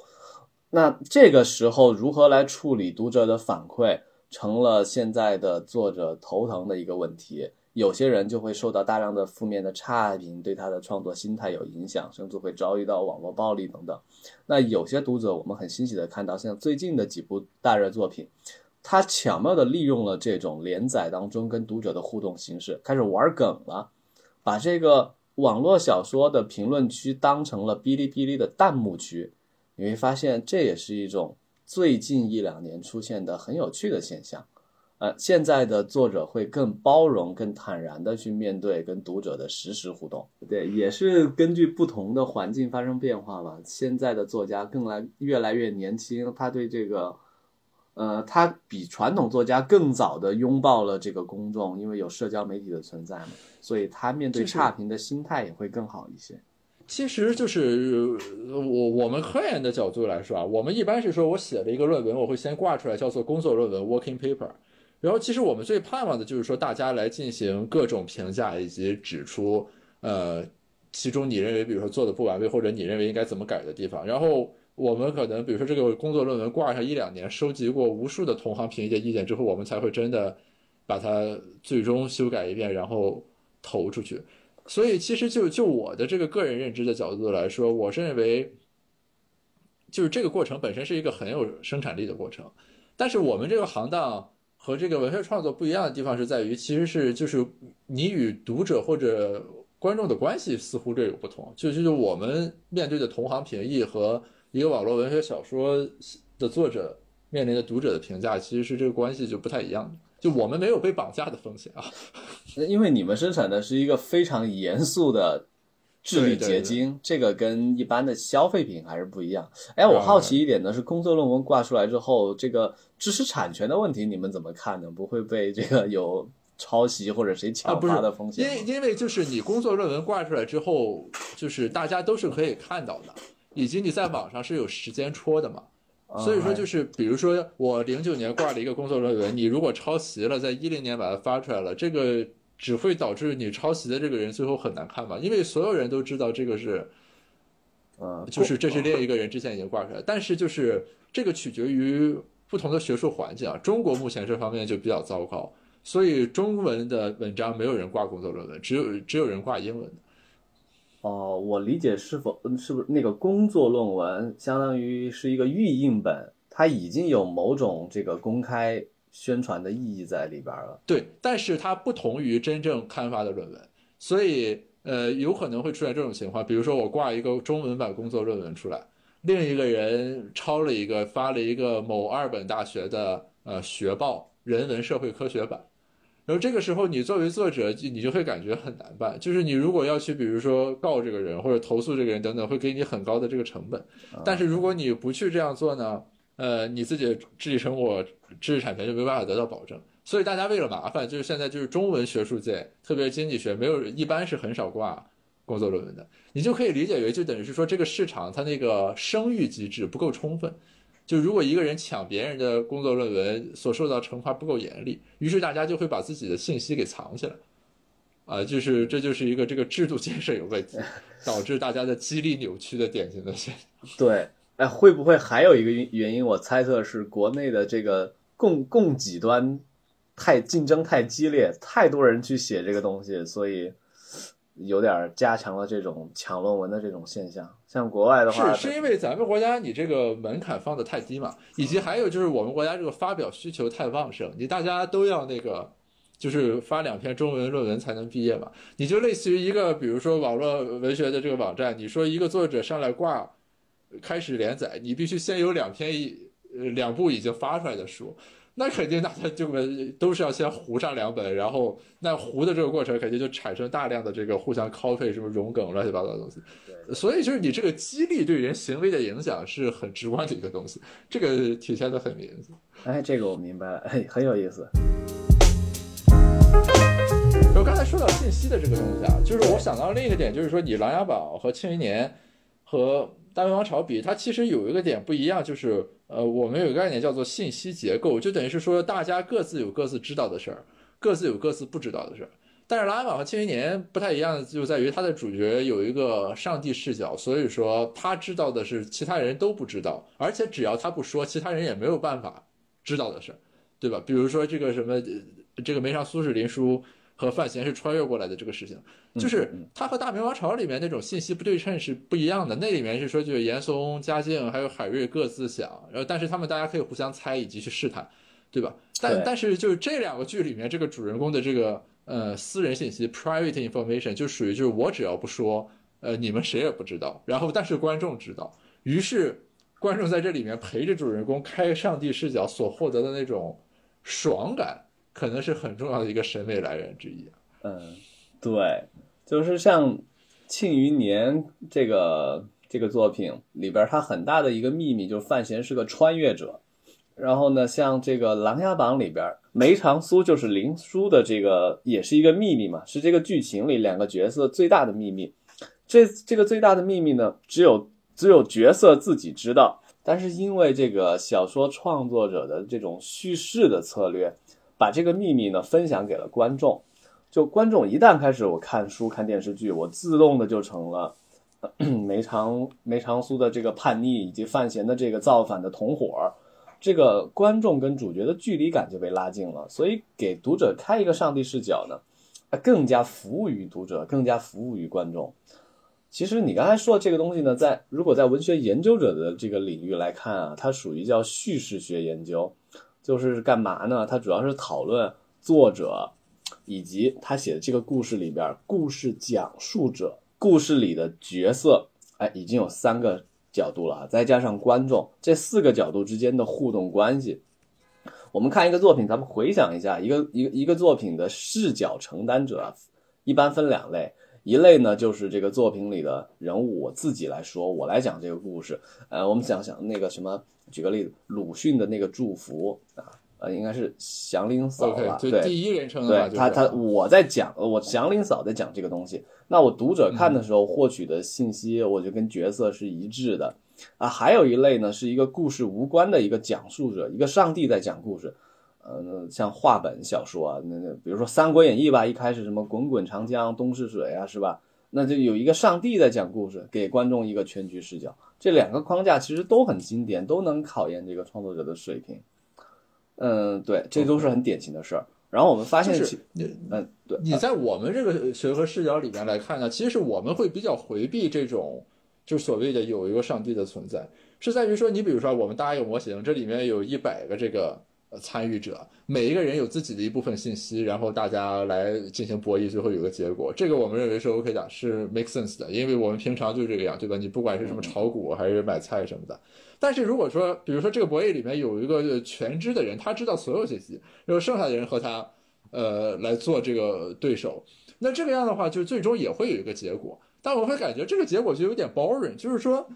那这个时候如何来处理读者的反馈，成了现在的作者头疼的一个问题。有些人就会受到大量的负面的差评，对他的创作心态有影响，甚至会遭遇到网络暴力等等。那有些读者，我们很欣喜的看到，像最近的几部大热作品，他巧妙的利用了这种连载当中跟读者的互动形式，开始玩梗了，把这个网络小说的评论区当成了哔哩哔哩的弹幕区。你会发现，这也是一种最近一两年出现的很有趣的现象。呃，现在的作者会更包容、更坦然的去面对跟读者的实时互动。对，也是根据不同的环境发生变化吧。现在的作家更来越来越年轻，他对这个，呃，他比传统作家更早的拥抱了这个公众，因为有社交媒体的存在嘛，所以他面对差评的心态也会更好一些。其实就是我我们科研的角度来说啊，我们一般是说我写了一个论文，我会先挂出来叫做工作论文 （working paper）。然后，其实我们最盼望的就是说，大家来进行各种评价，以及指出，呃，其中你认为，比如说做的不完备，或者你认为应该怎么改的地方。然后，我们可能，比如说这个工作论文挂上一两年，收集过无数的同行评价意见之后，我们才会真的把它最终修改一遍，然后投出去。所以，其实就就我的这个个人认知的角度来说，我认为，就是这个过程本身是一个很有生产力的过程，但是我们这个行当。和这个文学创作不一样的地方是在于，其实是就是你与读者或者观众的关系似乎略有不同。就就是我们面对的同行评议和一个网络文学小说的作者面临的读者的评价，其实是这个关系就不太一样的。就我们没有被绑架的风险啊，因为你们生产的是一个非常严肃的。智力结晶，这个跟一般的消费品还是不一样。哎，我好奇一点呢，是工作论文挂出来之后，这个知识产权的问题你们怎么看呢？不会被这个有抄袭或者谁抢发的风险？因为因为就是你工作论文挂出来之后，就是大家都是可以看到的，以及你在网上是有时间戳的嘛。所以说，就是比如说我零九年挂了一个工作论文，你如果抄袭了，在一零年把它发出来了，这个。只会导致你抄袭的这个人最后很难看吧？因为所有人都知道这个是，呃，就是这是另一个人之前已经挂出来，但是就是这个取决于不同的学术环境啊。中国目前这方面就比较糟糕，所以中文的文章没有人挂工作论文，只有只有人挂英文的。哦，我理解是否是不是那个工作论文相当于是一个预印本，它已经有某种这个公开。宣传的意义在里边了，对，但是它不同于真正刊发的论文，所以呃，有可能会出现这种情况，比如说我挂一个中文版工作论文出来，另一个人抄了一个发了一个某二本大学的呃学报人文社会科学版，然后这个时候你作为作者，你就会感觉很难办，就是你如果要去比如说告这个人或者投诉这个人等等，会给你很高的这个成本，但是如果你不去这样做呢？呃，你自己的知识成果、知识产权就没办法得到保证，所以大家为了麻烦，就是现在就是中文学术界，特别是经济学，没有一般是很少挂工作论文的。你就可以理解为，就等于是说这个市场它那个声誉机制不够充分。就如果一个人抢别人的工作论文，所受到惩罚不够严厉，于是大家就会把自己的信息给藏起来。啊，就是这就是一个这个制度建设有问题，导致大家的激励扭曲的典型的现象。对。哎，会不会还有一个原因？我猜测是国内的这个供供给端太竞争太激烈，太多人去写这个东西，所以有点加强了这种抢论文的这种现象。像国外的话，是是因为咱们国家你这个门槛放的太低嘛？以及还有就是我们国家这个发表需求太旺盛，你大家都要那个就是发两篇中文论文才能毕业嘛？你就类似于一个比如说网络文学的这个网站，你说一个作者上来挂。开始连载，你必须先有两篇一呃两部已经发出来的书，那肯定大家就们都是要先糊上两本，然后那糊的这个过程肯定就产生大量的这个互相 copy 什么融梗乱七八糟的东西，所以就是你这个激励对人行为的影响是很直观的一个东西，这个体现的很明显。哎，这个我明白了，很很有意思。我刚才说到信息的这个东西啊，就是我想到另一个点，就是说你《琅琊榜》和《庆余年》。和大明王朝比，它其实有一个点不一样，就是呃，我们有个概念叫做信息结构，就等于是说大家各自有各自知道的事儿，各自有各自不知道的事儿。但是《琅琊榜》和《庆余年》不太一样的就在于它的主角有一个上帝视角，所以说他知道的是其他人都不知道，而且只要他不说，其他人也没有办法知道的事，对吧？比如说这个什么，这个梅长苏是林殊和范闲是穿越过来的这个事情，就是他和大明王朝里面那种信息不对称是不一样的。那里面是说，就是严嵩、嘉靖还有海瑞各自想，然后但是他们大家可以互相猜以及去试探，对吧？但但是就是这两个剧里面这个主人公的这个。呃，私人信息 （private information） 就属于就是我只要不说，呃，你们谁也不知道。然后，但是观众知道，于是观众在这里面陪着主人公开上帝视角所获得的那种爽感，可能是很重要的一个审美来源之一。嗯，对，就是像《庆余年》这个这个作品里边，它很大的一个秘密就是范闲是个穿越者。然后呢，像这个《琅琊榜》里边，梅长苏就是林殊的这个，也是一个秘密嘛，是这个剧情里两个角色最大的秘密。这这个最大的秘密呢，只有只有角色自己知道。但是因为这个小说创作者的这种叙事的策略，把这个秘密呢分享给了观众。就观众一旦开始我看书看电视剧，我自动的就成了梅长梅长苏的这个叛逆以及范闲的这个造反的同伙儿。这个观众跟主角的距离感就被拉近了，所以给读者开一个上帝视角呢，更加服务于读者，更加服务于观众。其实你刚才说的这个东西呢，在如果在文学研究者的这个领域来看啊，它属于叫叙事学研究，就是干嘛呢？它主要是讨论作者以及他写的这个故事里边，故事讲述者、故事里的角色，哎，已经有三个。角度了再加上观众这四个角度之间的互动关系，我们看一个作品，咱们回想一下，一个一个一个作品的视角承担者，一般分两类，一类呢就是这个作品里的人物，我自己来说，我来讲这个故事。呃，我们想想那个什么，举个例子，鲁迅的那个祝福啊。呃，应该是祥林嫂吧？对，第一人称对他，他我在讲，我祥林嫂在讲这个东西。那我读者看的时候获取的信息，我就跟角色是一致的。啊，还有一类呢，是一个故事无关的一个讲述者，一个上帝在讲故事。呃，像话本小说啊，那那比如说《三国演义》吧，一开始什么滚滚长江东逝水啊，是吧？那就有一个上帝在讲故事，给观众一个全局视角。这两个框架其实都很经典，都能考验这个创作者的水平。嗯，对，这都是很典型的事儿。然后我们发现，你，嗯，对，你在我们这个学科视角里面来看呢，其实我们会比较回避这种，就所谓的有一个上帝的存在，是在于说，你比如说，我们搭一个模型，这里面有一百个这个。参与者每一个人有自己的一部分信息，然后大家来进行博弈，最后有个结果。这个我们认为是 OK 的，是 make sense 的，因为我们平常就是这个样，对吧？你不管是什么炒股还是买菜什么的。但是如果说，比如说这个博弈里面有一个全知的人，他知道所有信息，然后剩下的人和他，呃，来做这个对手，那这个样的话，就最终也会有一个结果。但我会感觉这个结果就有点 boring，就是说，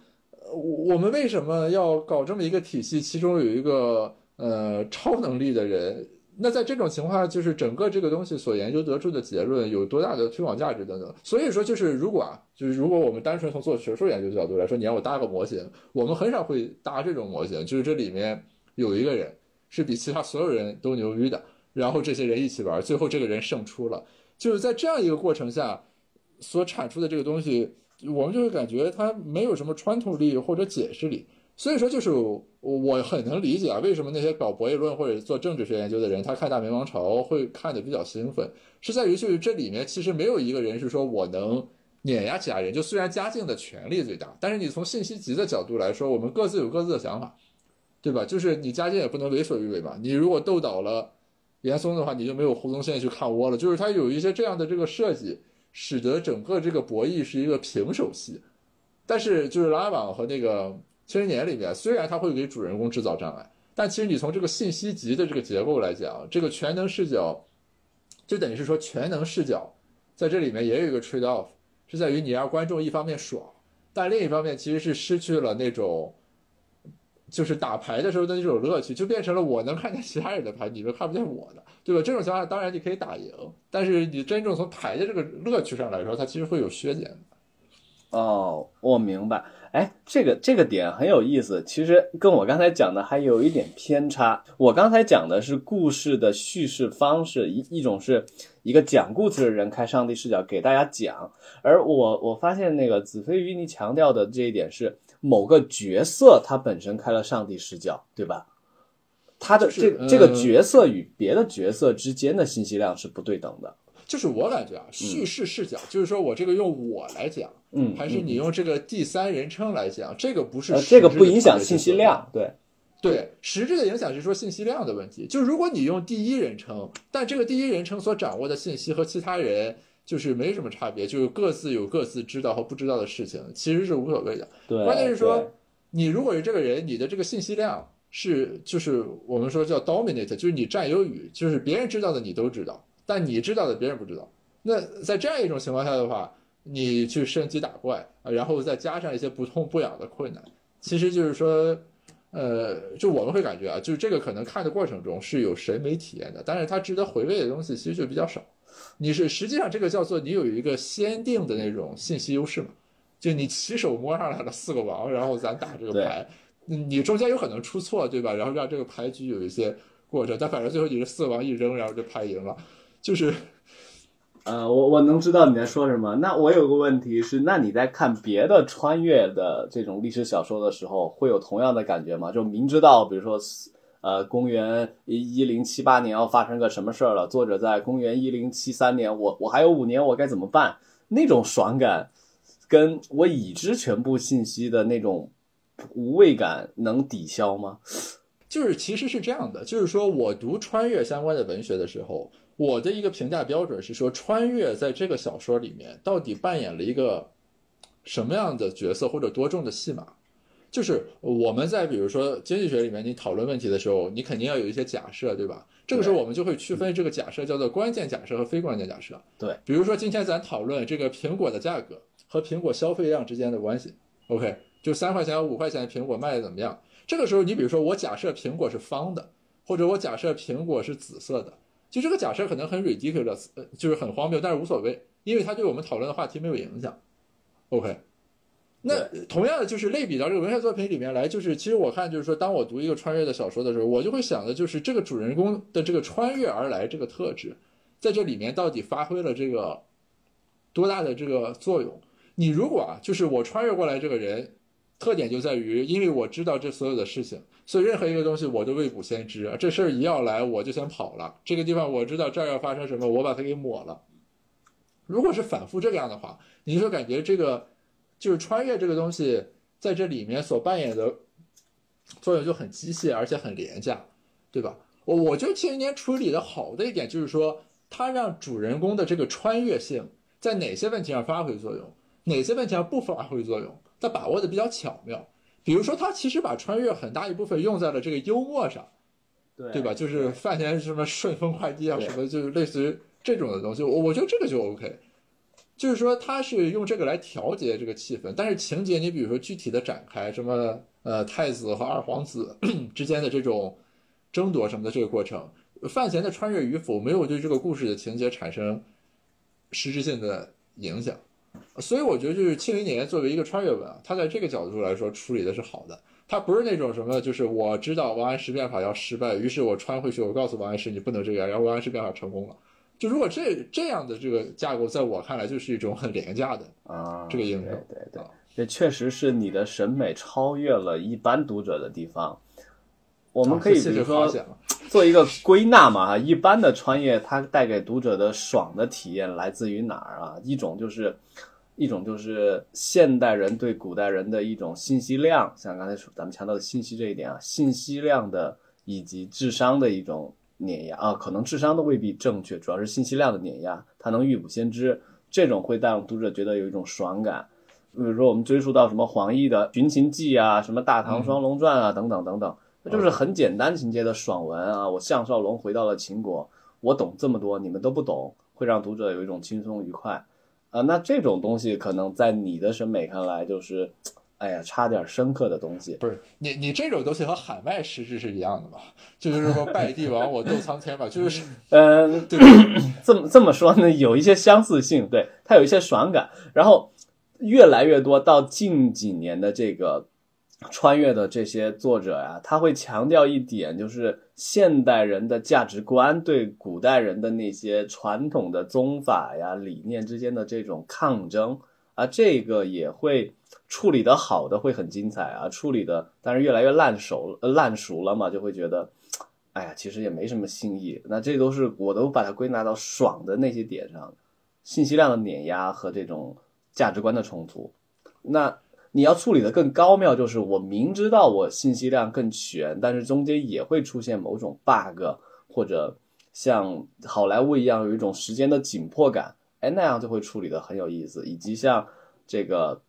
我们为什么要搞这么一个体系？其中有一个。呃，超能力的人，那在这种情况下，就是整个这个东西所研究得出的结论有多大的推广价值等等。所以说，就是如果啊，就是如果我们单纯从做学术研究角度来说，你让我搭个模型，我们很少会搭这种模型，就是这里面有一个人是比其他所有人都牛逼的，然后这些人一起玩，最后这个人胜出了。就是在这样一个过程下所产出的这个东西，我们就会感觉它没有什么穿透力或者解释力。所以说，就是我很能理解啊，为什么那些搞博弈论或者做政治学研究的人，他看大明王朝会看的比较兴奋，是在于就是这里面其实没有一个人是说我能碾压其他人。就虽然嘉靖的权力最大，但是你从信息集的角度来说，我们各自有各自的想法，对吧？就是你嘉靖也不能为所欲为嘛。你如果斗倒了严嵩的话，你就没有胡宗宪去看窝了。就是他有一些这样的这个设计，使得整个这个博弈是一个平手戏。但是就是拉网和那个。千年里面，虽然它会给主人公制造障碍，但其实你从这个信息集的这个结构来讲，这个全能视角，就等于是说全能视角在这里面也有一个 trade off，是在于你让观众一方面爽，但另一方面其实是失去了那种，就是打牌的时候的那种乐趣，就变成了我能看见其他人的牌，你们看不见我的，对吧？这种情况下，当然你可以打赢，但是你真正从牌的这个乐趣上来说，它其实会有削减的。哦，我明白。哎，这个这个点很有意思，其实跟我刚才讲的还有一点偏差。我刚才讲的是故事的叙事方式，一一种是一个讲故事的人开上帝视角给大家讲，而我我发现那个子非鱼，你强调的这一点是某个角色他本身开了上帝视角，对吧？他的这这个角色与别的角色之间的信息量是不对等的。就是我感觉啊，叙事视角，就是说我这个用我来讲，嗯，还是你用这个第三人称来讲，这个不是这个不影响信息量，对对，实质的影响是说信息量的问题。就如果你用第一人称，但这个第一人称所掌握的信息和其他人就是没什么差别，就是各自有各自知道和不知道的事情，其实是无所谓的。对，关键是说你如果是这个人，你的这个信息量是就是我们说叫 dominate，就是你占有语，就是别人知道的你都知道。但你知道的别人不知道，那在这样一种情况下的话，你去升级打怪啊，然后再加上一些不痛不痒的困难，其实就是说，呃，就我们会感觉啊，就是这个可能看的过程中是有审美体验的，但是它值得回味的东西其实就比较少。你是实际上这个叫做你有一个先定的那种信息优势嘛？就你起手摸上来了四个王，然后咱打这个牌，你中间有可能出错，对吧？然后让这个牌局有一些过程，但反正最后你是四个王一扔，然后就牌赢了。就是，呃，我我能知道你在说什么。那我有个问题是，那你在看别的穿越的这种历史小说的时候，会有同样的感觉吗？就明知道，比如说，呃，公元一一零七八年要发生个什么事儿了，作者在公元一零七三年，我我还有五年，我该怎么办？那种爽感，跟我已知全部信息的那种无畏感能抵消吗？就是其实是这样的，就是说我读穿越相关的文学的时候。我的一个评价标准是说，穿越在这个小说里面到底扮演了一个什么样的角色或者多重的戏码？就是我们在比如说经济学里面，你讨论问题的时候，你肯定要有一些假设，对吧？这个时候我们就会区分这个假设叫做关键假设和非关键假设。对，比如说今天咱讨论这个苹果的价格和苹果消费量之间的关系，OK，就三块钱五块钱的苹果卖的怎么样？这个时候你比如说我假设苹果是方的，或者我假设苹果是紫色的。就这个假设可能很 ridiculous，呃，就是很荒谬，但是无所谓，因为它对我们讨论的话题没有影响。OK，那同样的就是类比到这个文学作品里面来，就是其实我看就是说，当我读一个穿越的小说的时候，我就会想的就是这个主人公的这个穿越而来这个特质，在这里面到底发挥了这个多大的这个作用？你如果啊，就是我穿越过来这个人。特点就在于，因为我知道这所有的事情，所以任何一个东西我都未卜先知。这事儿一要来，我就先跑了。这个地方我知道这儿要发生什么，我把它给抹了。如果是反复这样的话，你就感觉这个就是穿越这个东西在这里面所扮演的作用就很机械，而且很廉价，对吧？我我觉得《庆余年》处理的好的一点就是说，它让主人公的这个穿越性在哪些问题上发挥作用，哪些问题上不发挥作用。他把握的比较巧妙，比如说他其实把穿越很大一部分用在了这个幽默上，对对吧？就是饭前什么顺丰快递啊，什么就是类似于这种的东西，我我觉得这个就 OK，就是说他是用这个来调节这个气氛，但是情节你比如说具体的展开，什么呃太子和二皇子 之间的这种争夺什么的这个过程，范闲的穿越与否没有对这个故事的情节产生实质性的影响。所以我觉得，就是《庆余年》作为一个穿越文啊，它在这个角度来说处理的是好的。它不是那种什么，就是我知道王安石变法要失败，于是我穿回去，我告诉王安石你不能这样，然后王安石变法成功了。就如果这这样的这个架构，在我看来就是一种很廉价的啊这个应用。对对，这确实是你的审美超越了一般读者的地方。我们可以比如说做一个归纳嘛，一般的穿越它带给读者的爽的体验来自于哪儿啊？一种就是一种就是现代人对古代人的一种信息量，像刚才说咱们强调的信息这一点啊，信息量的以及智商的一种碾压啊，可能智商都未必正确，主要是信息量的碾压，它能预卜先知，这种会让读者觉得有一种爽感。比如说我们追溯到什么黄易的《寻秦记》啊，什么《大唐双龙传》啊，等等等等。那就是很简单情节的爽文啊！我项少龙回到了秦国，我懂这么多，你们都不懂，会让读者有一种轻松愉快啊。那这种东西可能在你的审美看来就是，哎呀，差点深刻的东西。不是你，你这种东西和海外实质是一样的嘛？就是说拜帝王，我斗苍天嘛，就是嗯，对这么这么说呢，有一些相似性，对，它有一些爽感。然后越来越多到近几年的这个穿越的这些作者呀，他会强调一点，就是现代人的价值观对古代人的那些传统的宗法呀、理念之间的这种抗争啊，这个也会处理的好的会很精彩啊，处理的但是越来越烂熟烂熟了嘛，就会觉得。哎呀，其实也没什么新意。那这都是我都把它归纳到爽的那些点上，信息量的碾压和这种价值观的冲突。那你要处理的更高妙，就是我明知道我信息量更全，但是中间也会出现某种 bug，或者像好莱坞一样有一种时间的紧迫感，哎，那样就会处理的很有意思。以及像这个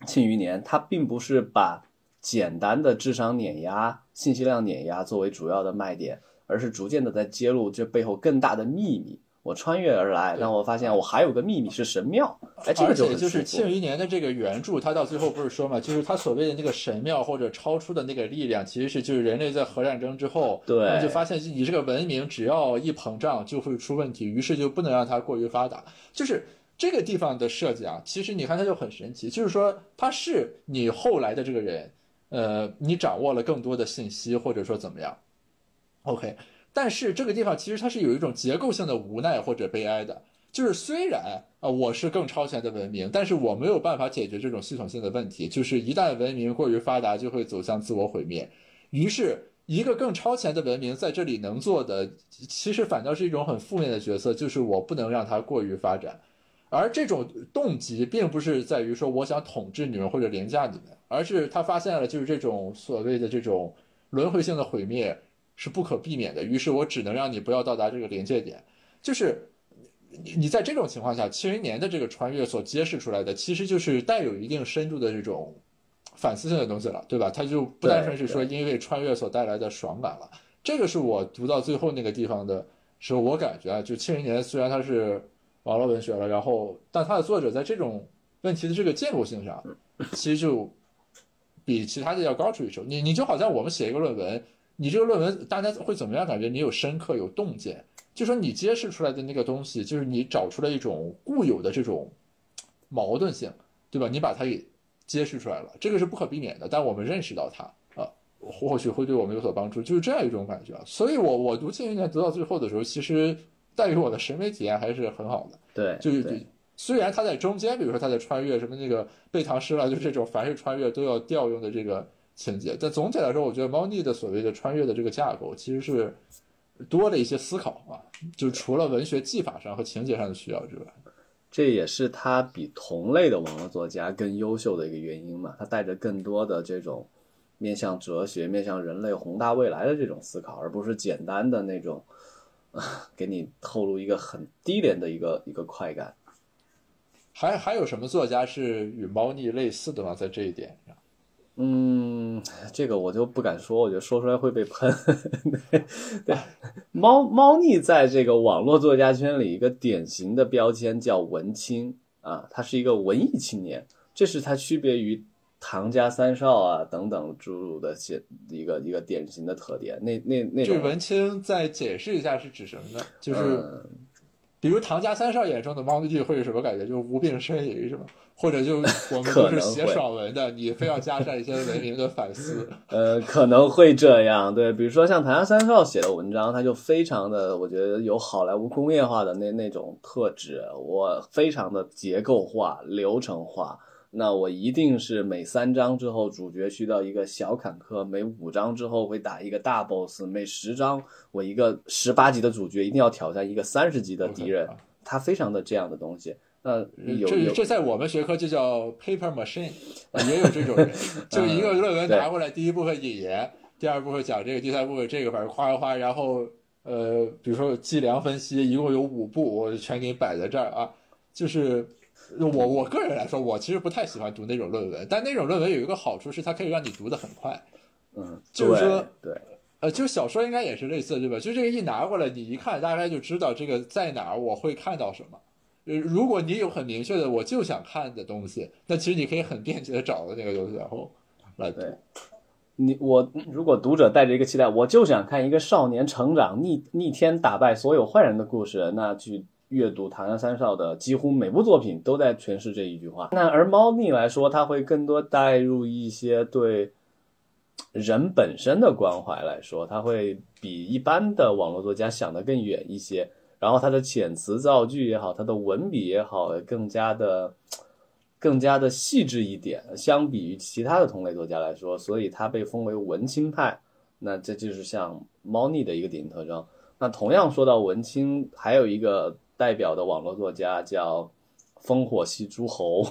《庆余年》，它并不是把。简单的智商碾压、信息量碾压作为主要的卖点，而是逐渐的在揭露这背后更大的秘密。我穿越而来，但我发现我还有个秘密是神庙。哎，这个就就是《庆余年》的这个原著，他到最后不是说嘛，就是他所谓的那个神庙或者超出的那个力量，其实是就是人类在核战争之后，对，就发现你这个文明只要一膨胀就会出问题，于是就不能让它过于发达。就是这个地方的设计啊，其实你看它就很神奇，就是说它是你后来的这个人。呃，你掌握了更多的信息，或者说怎么样？OK，但是这个地方其实它是有一种结构性的无奈或者悲哀的，就是虽然啊我是更超前的文明，但是我没有办法解决这种系统性的问题，就是一旦文明过于发达，就会走向自我毁灭。于是，一个更超前的文明在这里能做的，其实反倒是一种很负面的角色，就是我不能让它过于发展。而这种动机并不是在于说我想统治你们或者凌驾你们，而是他发现了就是这种所谓的这种轮回性的毁灭是不可避免的，于是我只能让你不要到达这个临界点。就是你你在这种情况下，七十年的这个穿越所揭示出来的，其实就是带有一定深度的这种反思性的东西了，对吧？它就不单纯是说因为穿越所带来的爽感了。这个是我读到最后那个地方的时候，我感觉啊，就七十年虽然它是。网络文学了，然后，但它的作者在这种问题的这个建构性上，其实就比其他的要高出一筹。你你就好像我们写一个论文，你这个论文大家会怎么样感觉？你有深刻有洞见，就说你揭示出来的那个东西，就是你找出了一种固有的这种矛盾性，对吧？你把它给揭示出来了，这个是不可避免的。但我们认识到它啊，或许会对我们有所帮助，就是这样一种感觉。所以我我读《庆余年》读到最后的时候，其实。带给我的审美体验还是很好的。对，就是虽然他在中间，比如说他在穿越什么那个背唐诗了，就是这种凡是穿越都要调用的这个情节，但总体来说，我觉得猫腻的所谓的穿越的这个架构其实是多了一些思考啊，就除了文学技法上和情节上的需要之外，这也是他比同类的网络作家更优秀的一个原因嘛。他带着更多的这种面向哲学、面向人类宏大未来的这种思考，而不是简单的那种。给你透露一个很低廉的一个一个快感。还还有什么作家是与猫腻类似的吗？在这一点上？嗯，这个我就不敢说，我觉得说出来会被喷。对，猫猫腻在这个网络作家圈里一个典型的标签叫文青啊，他是一个文艺青年，这是他区别于。唐家三少啊，等等诸如的些一个一个典型的特点。那那那种文青再解释一下是指什么呢？就是，比如唐家三少眼中的猫腻会是什么感觉？就是无病呻吟是吧？或者就我们都是写爽文的，你非要加上一些文明的反思？呃，可能会这样。对，比如说像唐家三少写的文章，他就非常的，我觉得有好莱坞工业化的那那种特质，我非常的结构化、流程化。那我一定是每三章之后主角遇到一个小坎坷，每五章之后会打一个大 boss，每十章我一个十八级的主角一定要挑战一个三十级的敌人，他非常的这样的东西。那有这这在我们学科就叫 paper machine，也有这种人，就一个论文拿过来，第一部分引言，第二部分讲这个，第三部分这个，反正夸一夸，然后呃，比如说计量分析，一共有五步，我全给你摆在这儿啊，就是。我我个人来说，我其实不太喜欢读那种论文，但那种论文有一个好处是它可以让你读得很快，嗯，就是说，对，呃，就小说应该也是类似，对吧？就这个一拿过来，你一看大概就知道这个在哪儿，我会看到什么。呃，如果你有很明确的我就想看的东西，那其实你可以很便捷的找到那个东西，然后来读。你我如果读者带着一个期待，我就想看一个少年成长逆逆天打败所有坏人的故事，那去。阅读唐家三少的几乎每部作品都在诠释这一句话。那而猫腻来说，它会更多带入一些对人本身的关怀来说，它会比一般的网络作家想得更远一些。然后它的遣词造句也好，它的文笔也好，更加的更加的细致一点。相比于其他的同类作家来说，所以它被封为文青派。那这就是像猫腻的一个典型特征。那同样说到文青，还有一个代表的网络作家叫烽火戏诸侯，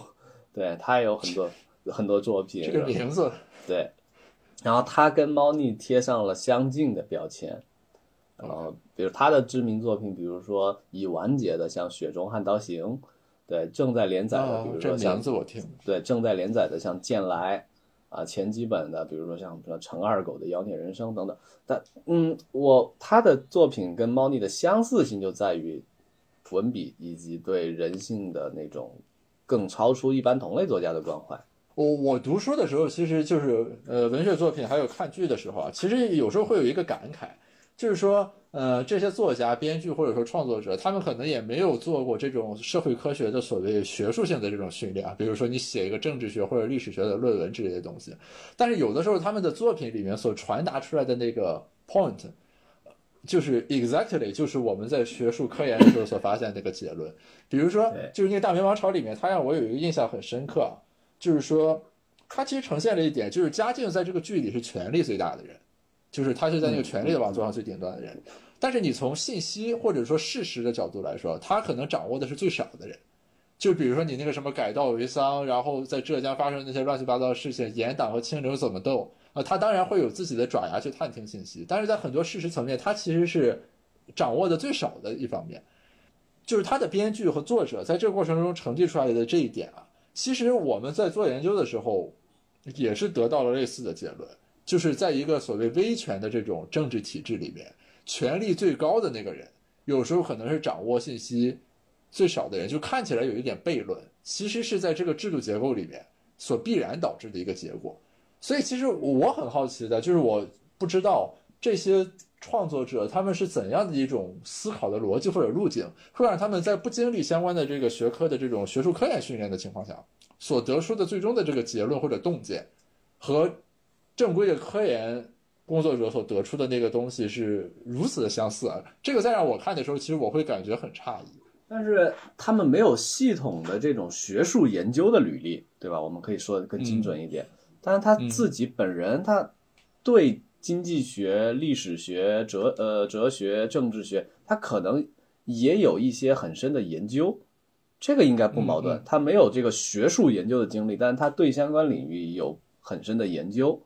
对他也有很多很多作品。这个名字对，然后他跟猫腻贴上了相近的标签。然后，比如他的知名作品，比如说已完结的像《雪中悍刀行》，对，正在连载的，比如说像名字我听对正在连载的像《剑来》。啊，前几本的，比如说像什么陈二狗的《妖孽人生》等等，但嗯，我他的作品跟猫腻的相似性就在于文笔以及对人性的那种更超出一般同类作家的关怀。我我读书的时候，其实就是呃文学作品还有看剧的时候啊，其实有时候会有一个感慨，就是说。呃，这些作家、编剧或者说创作者，他们可能也没有做过这种社会科学的所谓学术性的这种训练啊。比如说，你写一个政治学或者历史学的论文之类的东西，但是有的时候他们的作品里面所传达出来的那个 point，就是 exactly 就是我们在学术科研的时候所发现那个结论。比如说，就是那个《大明王朝》里面，它让我有一个印象很深刻，就是说，它其实呈现了一点，就是嘉靖在这个剧里是权力最大的人，就是他是在那个权力的王座上最顶端的人。但是你从信息或者说事实的角度来说，他可能掌握的是最少的人。就比如说你那个什么改道为桑，然后在浙江发生那些乱七八糟的事情，严党和清流怎么斗呃？他当然会有自己的爪牙去探听信息，但是在很多事实层面，他其实是掌握的最少的一方面。就是他的编剧和作者在这个过程中成绩出来的这一点啊，其实我们在做研究的时候，也是得到了类似的结论，就是在一个所谓威权的这种政治体制里面。权力最高的那个人，有时候可能是掌握信息最少的人，就看起来有一点悖论，其实是在这个制度结构里面所必然导致的一个结果。所以，其实我很好奇的就是，我不知道这些创作者他们是怎样的一种思考的逻辑或者路径，会让他们在不经历相关的这个学科的这种学术科研训练的情况下，所得出的最终的这个结论或者洞见，和正规的科研。工作者所得出的那个东西是如此的相似啊！这个再让我看的时候，其实我会感觉很诧异。但是他们没有系统的这种学术研究的履历，对吧？我们可以说的更精准一点。但是他自己本人，他对经济学、历史学、哲呃哲学、政治学，他可能也有一些很深的研究，这个应该不矛盾。他没有这个学术研究的经历，但是他对相关领域有很深的研究。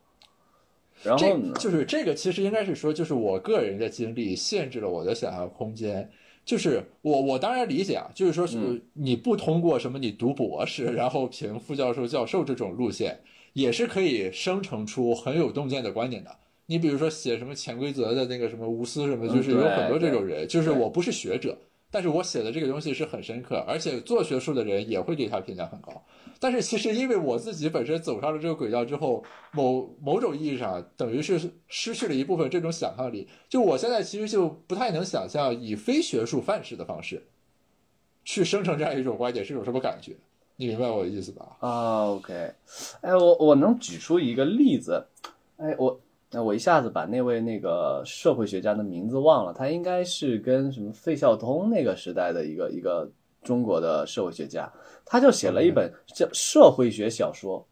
然后就是这个，其实应该是说，就是我个人的经历限制了我的想象空间。就是我，我当然理解啊，就是说，是你不通过什么，你读博士，然后评副教授、教授这种路线，也是可以生成出很有洞见的观点的。你比如说写什么潜规则的那个什么无私什么，就是有很多这种人。就是我不是学者，但是我写的这个东西是很深刻，而且做学术的人也会对他评价很高。但是其实，因为我自己本身走上了这个轨道之后，某某种意义上等于是失去了一部分这种想象力。就我现在其实就不太能想象以非学术范式的方式去生成这样一种观点是种什么感觉。你明白我的意思吧？啊，OK，哎，我我能举出一个例子，哎，我那我一下子把那位那个社会学家的名字忘了，他应该是跟什么费孝通那个时代的一个一个中国的社会学家。他就写了一本叫社会学小说，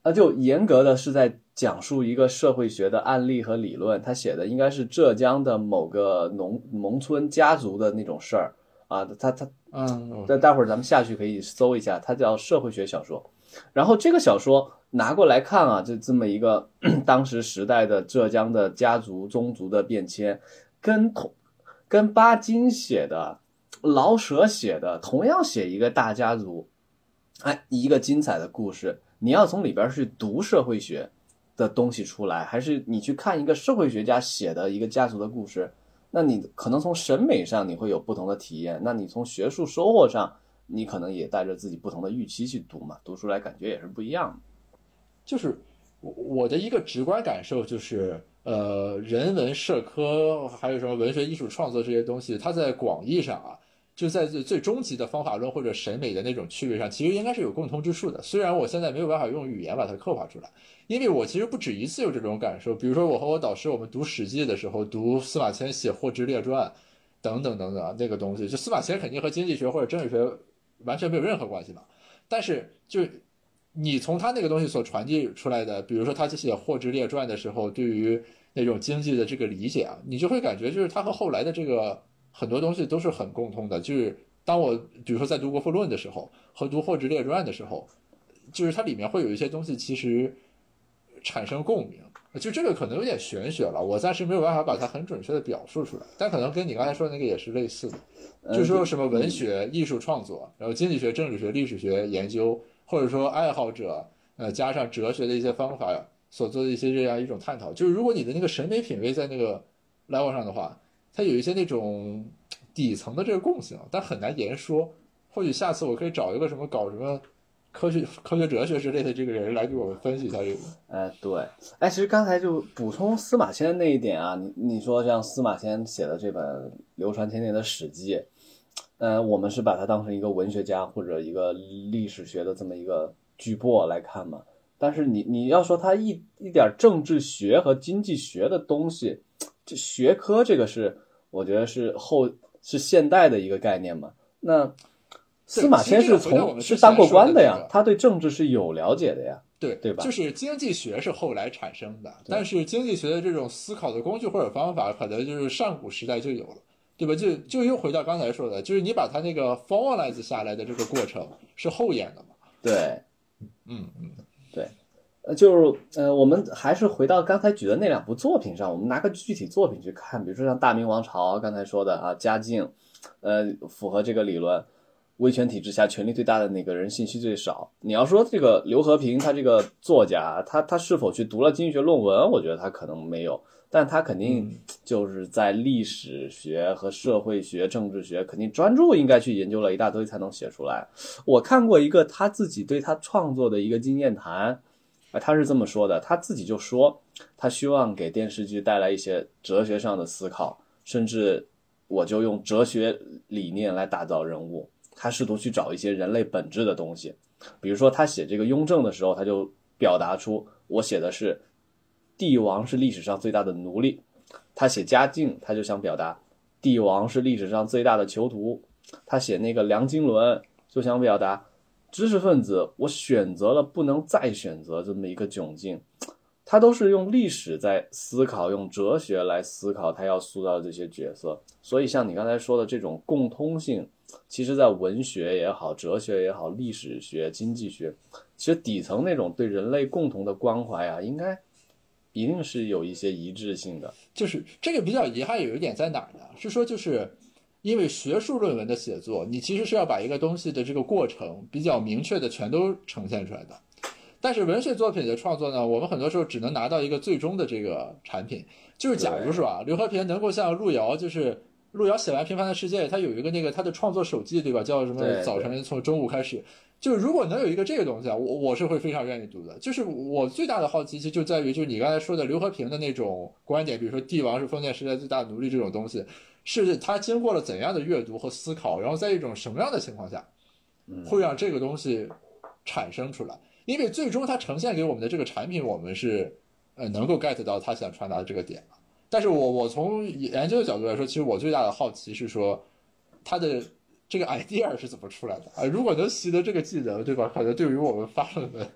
啊，就严格的是在讲述一个社会学的案例和理论。他写的应该是浙江的某个农农村家族的那种事儿啊。他他嗯，待待会儿咱们下去可以搜一下，它叫社会学小说。然后这个小说拿过来看啊，就这么一个当时时代的浙江的家族宗族的变迁，跟同跟巴金写的。老舍写的同样写一个大家族，哎，一个精彩的故事。你要从里边去读社会学的东西出来，还是你去看一个社会学家写的一个家族的故事？那你可能从审美上你会有不同的体验，那你从学术收获上，你可能也带着自己不同的预期去读嘛，读出来感觉也是不一样的。就是我我的一个直观感受就是。呃，人文社科还有什么文学艺术创作这些东西，它在广义上啊，就在最最终极的方法论或者审美的那种区别上，其实应该是有共通之处的。虽然我现在没有办法用语言把它刻画出来，因为我其实不止一次有这种感受。比如说，我和我导师我们读《史记》的时候，读司马迁写《霍之列传》，等等等等那个东西，就司马迁肯定和经济学或者政治学完全没有任何关系嘛。但是就你从他那个东西所传递出来的，比如说他写《霍之列传》的时候，对于那种经济的这个理解啊，你就会感觉就是他和后来的这个很多东西都是很共通的。就是当我比如说在读《国富论》的时候和读《霍职列传》的时候，就是它里面会有一些东西其实产生共鸣。就这个可能有点玄学了，我暂时没有办法把它很准确的表述出来，但可能跟你刚才说的那个也是类似的，就是说什么文学、艺术创作，然后经济学、政治学、历史学研究，或者说爱好者，呃，加上哲学的一些方法所做的一些这样一种探讨。就是如果你的那个审美品味在那个 level 上的话，它有一些那种底层的这个共性，但很难言说。或许下次我可以找一个什么搞什么。科学、科学哲学之类的这个人来给我们分析一下这个。哎，对，哎，其实刚才就补充司马迁那一点啊，你你说像司马迁写的这本流传千年的《史记》，呃，我们是把它当成一个文学家或者一个历史学的这么一个巨擘来看嘛。但是你你要说他一一点政治学和经济学的东西，这学科这个是我觉得是后是现代的一个概念嘛？那。司马迁是从是当过官的呀，他对政治是有了解的呀，对对吧？就是经济学是后来产生的，但是经济学的这种思考的工具或者方法，可能就是上古时代就有了，对吧？就就又回到刚才说的，就是你把它那个 formalize 下来的这个过程是后演的嘛？对，嗯嗯，对，呃，就是呃，我们还是回到刚才举的那两部作品上，我们拿个具体作品去看，比如说像大明王朝刚才说的啊，嘉靖，呃，符合这个理论。威权体制下，权力最大的那个人信息最少。你要说这个刘和平，他这个作家，他他是否去读了经济学论文？我觉得他可能没有，但他肯定就是在历史学和社会学、政治学肯定专注，应该去研究了一大堆才能写出来。我看过一个他自己对他创作的一个经验谈，啊，他是这么说的，他自己就说，他希望给电视剧带来一些哲学上的思考，甚至我就用哲学理念来打造人物。他试图去找一些人类本质的东西，比如说他写这个雍正的时候，他就表达出我写的是帝王是历史上最大的奴隶；他写嘉靖，他就想表达帝王是历史上最大的囚徒；他写那个梁经纶，就想表达知识分子我选择了不能再选择这么一个窘境。他都是用历史在思考，用哲学来思考他要塑造这些角色。所以像你刚才说的这种共通性。其实，在文学也好，哲学也好，历史学、经济学，其实底层那种对人类共同的关怀啊，应该一定是有一些一致性的。就是这个比较遗憾有一点在哪儿呢？是说，就是因为学术论文的写作，你其实是要把一个东西的这个过程比较明确的全都呈现出来的。但是文学作品的创作呢，我们很多时候只能拿到一个最终的这个产品。就是假如说啊，刘和平能够像路遥，就是。路遥写完《平凡的世界》，他有一个那个他的创作手记，对吧？叫什么？早晨从中午开始，就是如果能有一个这个东西啊，我我是会非常愿意读的。就是我最大的好奇，其实就在于，就是你刚才说的刘和平的那种观点，比如说帝王是封建时代最大的奴隶这种东西，是他经过了怎样的阅读和思考，然后在一种什么样的情况下，会让这个东西产生出来？因为最终他呈现给我们的这个产品，我们是呃能够 get 到他想传达的这个点。但是我我从研究的角度来说，其实我最大的好奇是说，他的这个 idea 是怎么出来的啊？如果能习得这个技能，对吧？可能对于我们发论文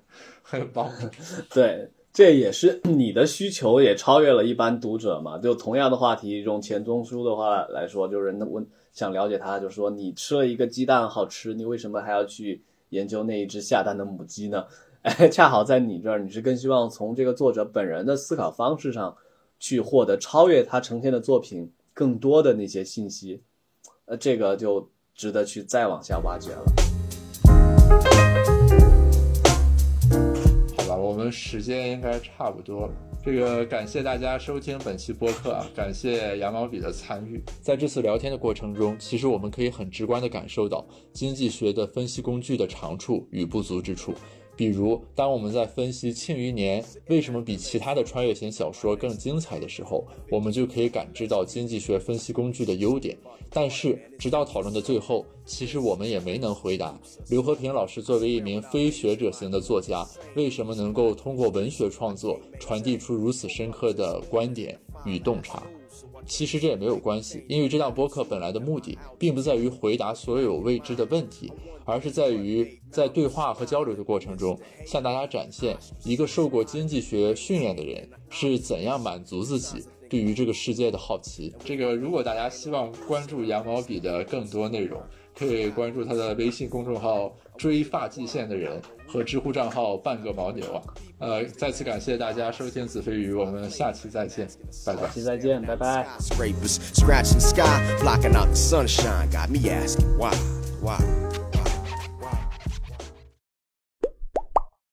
很有帮助。对，这也是 你的需求也超越了一般读者嘛。就同样的话题，用钱钟书的话来说，就是那我想了解他，就说你吃了一个鸡蛋好吃，你为什么还要去研究那一只下蛋的母鸡呢？哎，恰好在你这儿，你是更希望从这个作者本人的思考方式上。去获得超越他呈现的作品更多的那些信息，呃，这个就值得去再往下挖掘了。时间应该差不多了。这个感谢大家收听本期播客啊，感谢羊毛笔的参与。在这次聊天的过程中，其实我们可以很直观的感受到经济学的分析工具的长处与不足之处。比如，当我们在分析《庆余年》为什么比其他的穿越型小说更精彩的时候，我们就可以感知到经济学分析工具的优点。但是，直到讨论的最后，其实我们也没能回答刘和平老师作为一名非学者型的作家，为什么能够通过文学创作传递出如此深刻的观点与洞察。其实这也没有关系，因为这档播客本来的目的，并不在于回答所有未知的问题，而是在于在对话和交流的过程中，向大家展现一个受过经济学训练的人是怎样满足自己对于这个世界的好奇。这个，如果大家希望关注羊毛笔的更多内容，可以关注他的微信公众号“追发际线的人”和知乎账号“半个牦牛”啊。呃，再次感谢大家收听子飞鱼，我们下期再见，拜拜。下期再见，拜拜。Scrapers scratching sky, blocking out the sunshine. Got me asking why, why.